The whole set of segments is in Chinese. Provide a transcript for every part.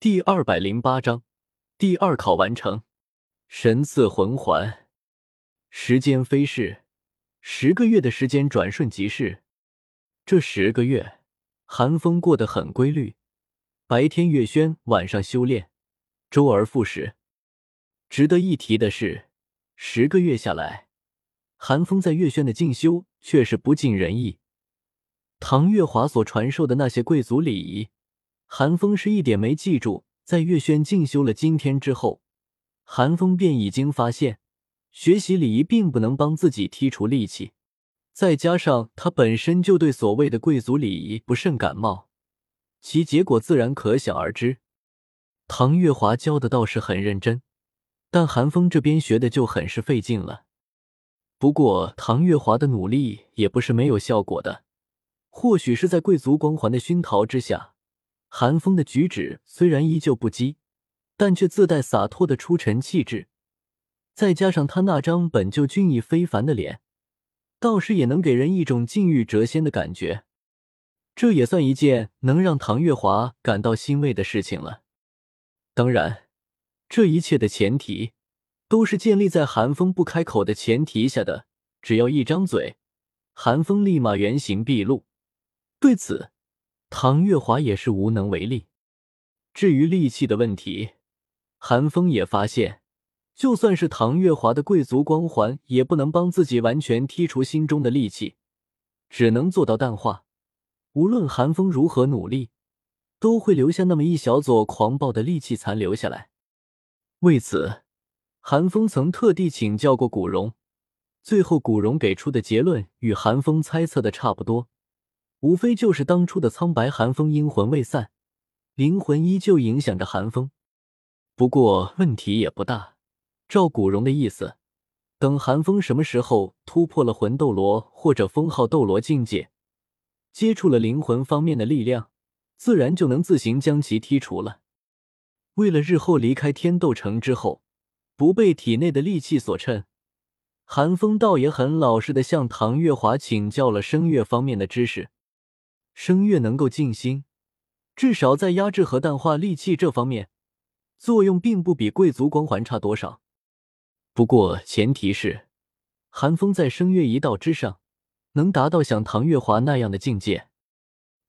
第二百零八章，第二考完成。神赐魂环。时间飞逝，十个月的时间转瞬即逝。这十个月，寒风过得很规律，白天月轩，晚上修炼，周而复始。值得一提的是，十个月下来，寒风在月轩的进修却是不尽人意。唐月华所传授的那些贵族礼仪。韩风是一点没记住，在月轩进修了今天之后，韩风便已经发现，学习礼仪并不能帮自己剔除戾气。再加上他本身就对所谓的贵族礼仪不甚感冒，其结果自然可想而知。唐月华教的倒是很认真，但韩风这边学的就很是费劲了。不过唐月华的努力也不是没有效果的，或许是在贵族光环的熏陶之下。韩风的举止虽然依旧不羁，但却自带洒脱的出尘气质，再加上他那张本就俊逸非凡的脸，倒是也能给人一种禁欲谪仙的感觉。这也算一件能让唐月华感到欣慰的事情了。当然，这一切的前提都是建立在韩风不开口的前提下的。只要一张嘴，韩风立马原形毕露。对此。唐月华也是无能为力。至于戾气的问题，韩风也发现，就算是唐月华的贵族光环，也不能帮自己完全剔除心中的戾气，只能做到淡化。无论韩风如何努力，都会留下那么一小撮狂暴的戾气残留下来。为此，韩风曾特地请教过古荣，最后古荣给出的结论与韩风猜测的差不多。无非就是当初的苍白寒风，阴魂未散，灵魂依旧影响着寒风。不过问题也不大。照古荣的意思，等寒风什么时候突破了魂斗罗或者封号斗罗境界，接触了灵魂方面的力量，自然就能自行将其剔除了。为了日后离开天斗城之后，不被体内的戾气所衬，寒风倒也很老实的向唐月华请教了声乐方面的知识。声乐能够静心，至少在压制和淡化戾气这方面，作用并不比贵族光环差多少。不过前提是，寒风在声乐一道之上，能达到像唐月华那样的境界。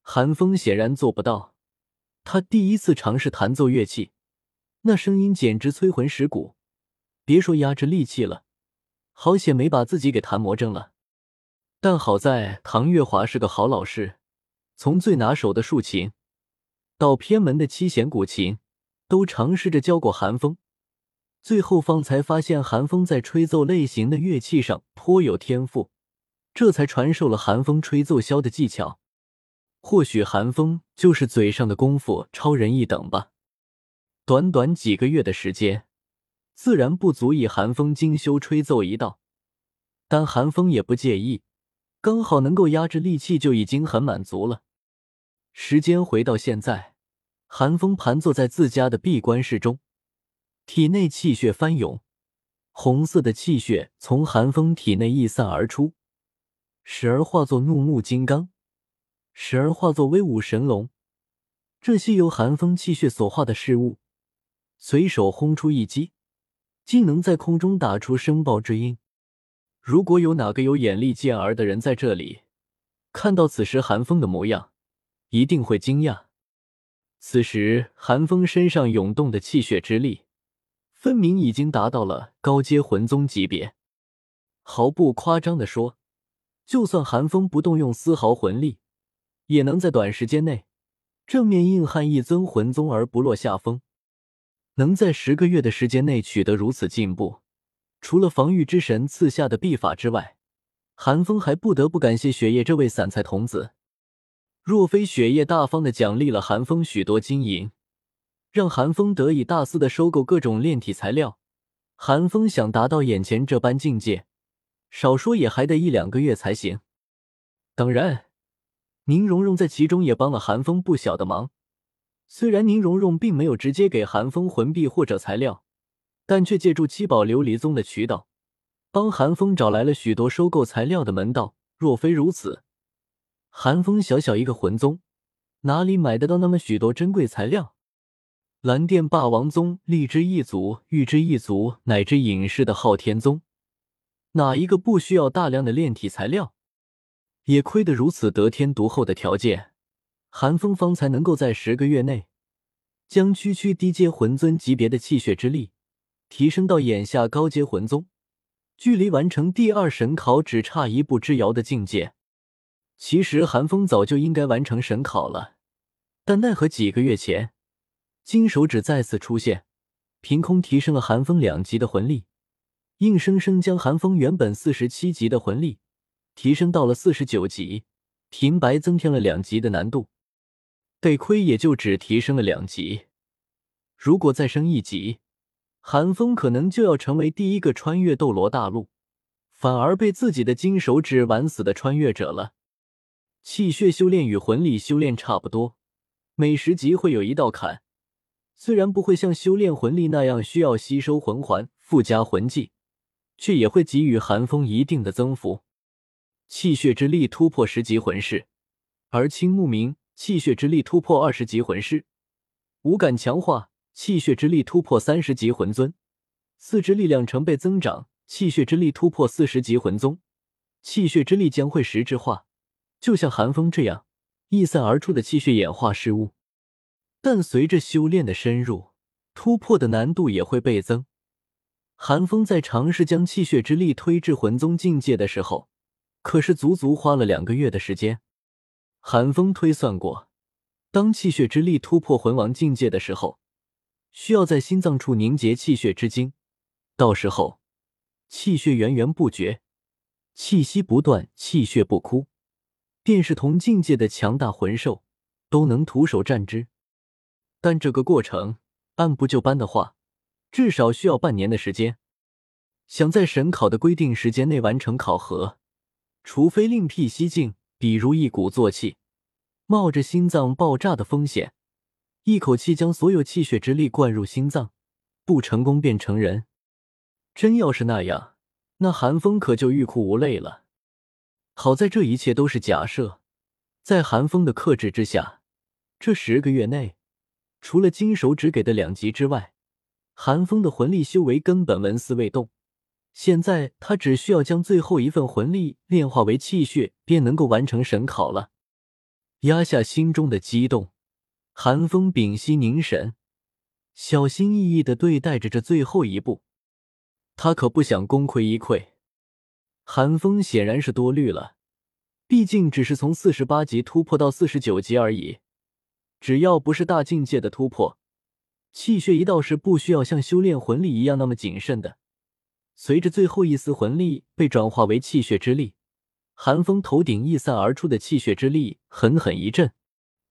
寒风显然做不到。他第一次尝试弹奏乐器，那声音简直摧魂蚀骨，别说压制戾气了，好险没把自己给弹魔怔了。但好在唐月华是个好老师。从最拿手的竖琴，到偏门的七弦古琴，都尝试着教过韩风。最后方才发现韩风在吹奏类型的乐器上颇有天赋，这才传授了韩风吹奏箫的技巧。或许韩风就是嘴上的功夫超人一等吧。短短几个月的时间，自然不足以韩风精修吹奏一道，但韩风也不介意。刚好能够压制戾气就已经很满足了。时间回到现在，寒风盘坐在自家的闭关室中，体内气血翻涌，红色的气血从寒风体内溢散而出，时而化作怒目金刚，时而化作威武神龙。这些由寒风气血所化的事物，随手轰出一击，竟能在空中打出声爆之音。如果有哪个有眼力见儿的人在这里看到此时寒风的模样，一定会惊讶。此时寒风身上涌动的气血之力，分明已经达到了高阶魂宗级别。毫不夸张的说，就算寒风不动用丝毫魂力，也能在短时间内正面硬汉一尊魂宗而不落下风。能在十个月的时间内取得如此进步。除了防御之神赐下的秘法之外，韩风还不得不感谢雪夜这位散财童子。若非雪夜大方的奖励了韩风许多金银，让韩风得以大肆的收购各种炼体材料，韩风想达到眼前这般境界，少说也还得一两个月才行。当然，宁荣荣在其中也帮了韩风不小的忙。虽然宁荣荣并没有直接给韩风魂币或者材料。但却借助七宝琉璃宗的渠道，帮韩风找来了许多收购材料的门道。若非如此，寒风小小一个魂宗，哪里买得到那么许多珍贵材料？蓝电霸王宗、荔枝一族、玉之一族乃至隐世的昊天宗，哪一个不需要大量的炼体材料？也亏得如此得天独厚的条件，寒风方才能够在十个月内将区区低阶魂尊级别的气血之力提升到眼下高阶魂宗，距离完成第二神考只差一步之遥的境界。其实寒风早就应该完成神考了，但奈何几个月前。金手指再次出现，凭空提升了寒风两级的魂力，硬生生将寒风原本四十七级的魂力提升到了四十九级，平白增添了两级的难度。得亏也就只提升了两级，如果再升一级，寒风可能就要成为第一个穿越斗罗大陆，反而被自己的金手指玩死的穿越者了。气血修炼与魂力修炼差不多，每十级会有一道坎。虽然不会像修炼魂力那样需要吸收魂环、附加魂技，却也会给予寒风一定的增幅。气血之力突破十级魂师，而青木明气血之力突破二十级魂师，五感强化，气血之力突破三十级魂尊，四肢力量成倍增长，气血之力突破四十级魂宗，气血之力将会实质化，就像寒风这样溢散而出的气血演化事物。但随着修炼的深入，突破的难度也会倍增。寒风在尝试将气血之力推至魂宗境界的时候，可是足足花了两个月的时间。寒风推算过，当气血之力突破魂王境界的时候，需要在心脏处凝结气血之精，到时候气血源源不绝，气息不断，气血不枯，便是同境界的强大魂兽都能徒手战之。但这个过程按部就班的话，至少需要半年的时间。想在神考的规定时间内完成考核，除非另辟蹊径，比如一鼓作气，冒着心脏爆炸的风险，一口气将所有气血之力灌入心脏，不成功便成人。真要是那样，那寒风可就欲哭无泪了。好在这一切都是假设，在寒风的克制之下，这十个月内。除了金手指给的两级之外，寒风的魂力修为根本纹丝未动。现在他只需要将最后一份魂力炼化为气血，便能够完成神考了。压下心中的激动，寒风屏息凝神，小心翼翼的对待着这最后一步。他可不想功亏一篑。寒风显然是多虑了，毕竟只是从四十八级突破到四十九级而已。只要不是大境界的突破，气血一道是不需要像修炼魂力一样那么谨慎的。随着最后一丝魂力被转化为气血之力，寒风头顶溢散而出的气血之力狠狠一震，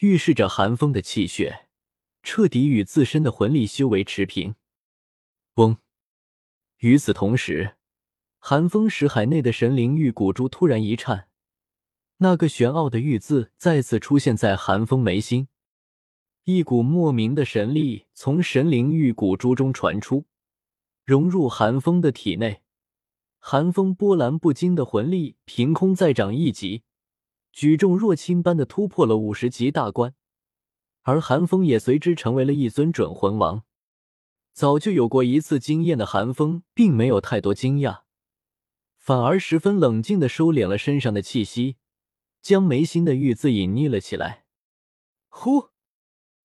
预示着寒风的气血彻底与自身的魂力修为持平。嗡！与此同时，寒风石海内的神灵玉骨珠突然一颤，那个玄奥的“玉”字再次出现在寒风眉心。一股莫名的神力从神灵玉骨珠中传出，融入寒风的体内。寒风波澜不惊的魂力凭空再长一级，举重若轻般的突破了五十级大关，而寒风也随之成为了一尊准魂王。早就有过一次经验的寒风，并没有太多惊讶，反而十分冷静的收敛了身上的气息，将眉心的玉字隐匿了起来。呼。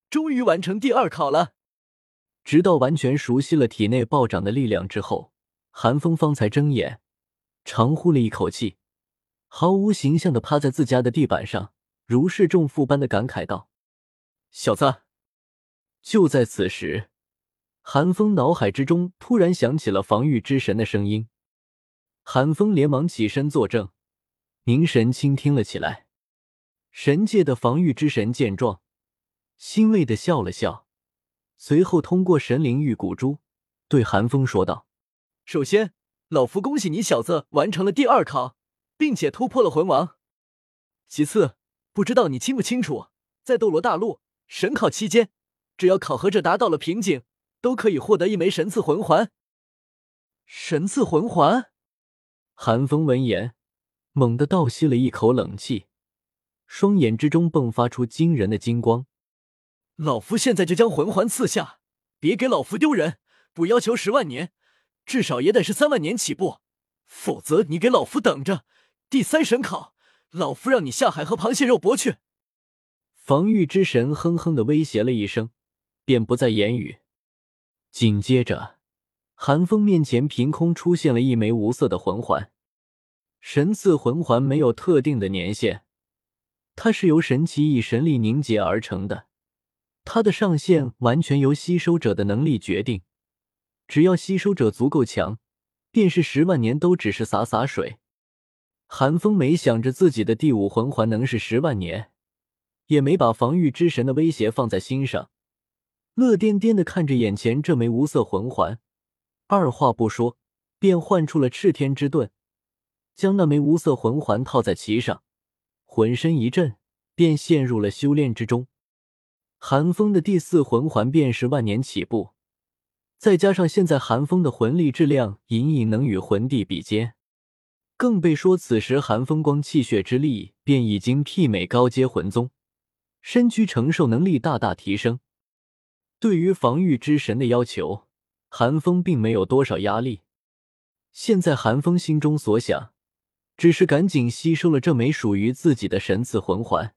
终于完成第二考了。直到完全熟悉了体内暴涨的力量之后，寒风方才睁眼，长呼了一口气，毫无形象的趴在自家的地板上，如释重负般的感慨道：“小子！”就在此时，寒风脑海之中突然响起了防御之神的声音。寒风连忙起身作证，凝神倾听了起来。神界的防御之神见状。欣慰的笑了笑，随后通过神灵玉骨珠对寒风说道：“首先，老夫恭喜你小子完成了第二考，并且突破了魂王。其次，不知道你清不清楚，在斗罗大陆神考期间，只要考核者达到了瓶颈，都可以获得一枚神赐魂环。神赐魂环。”寒风闻言，猛地倒吸了一口冷气，双眼之中迸发出惊人的金光。老夫现在就将魂环赐下，别给老夫丢人。不要求十万年，至少也得是三万年起步，否则你给老夫等着。第三神考，老夫让你下海和螃蟹肉搏去。防御之神哼哼的威胁了一声，便不再言语。紧接着，寒风面前凭空出现了一枚无色的魂环。神赐魂环没有特定的年限，它是由神奇以神力凝结而成的，它的上限完全由吸收者的能力决定。只要吸收者足够强，便是十万年都只是洒洒水。韩风没想着自己的第五魂环能是十万年，也没把防御之神的威胁放在心上，乐颠颠的看着眼前这枚无色魂环，二话不说便唤出了赤天之盾，将那枚无色魂环套在其上，浑身一震，便陷入了修炼之中。寒风的第四魂环便是万年起步，再加上现在寒风的魂力质量隐隐能与魂帝比肩。更被说，此时寒风光气血之力便已经媲美高阶魂宗，身躯承受能力大大提升。对于防御之神的要求，寒风并没有多少压力。现在寒风心中所想，只是赶紧吸收了这枚属于自己的神赐魂环。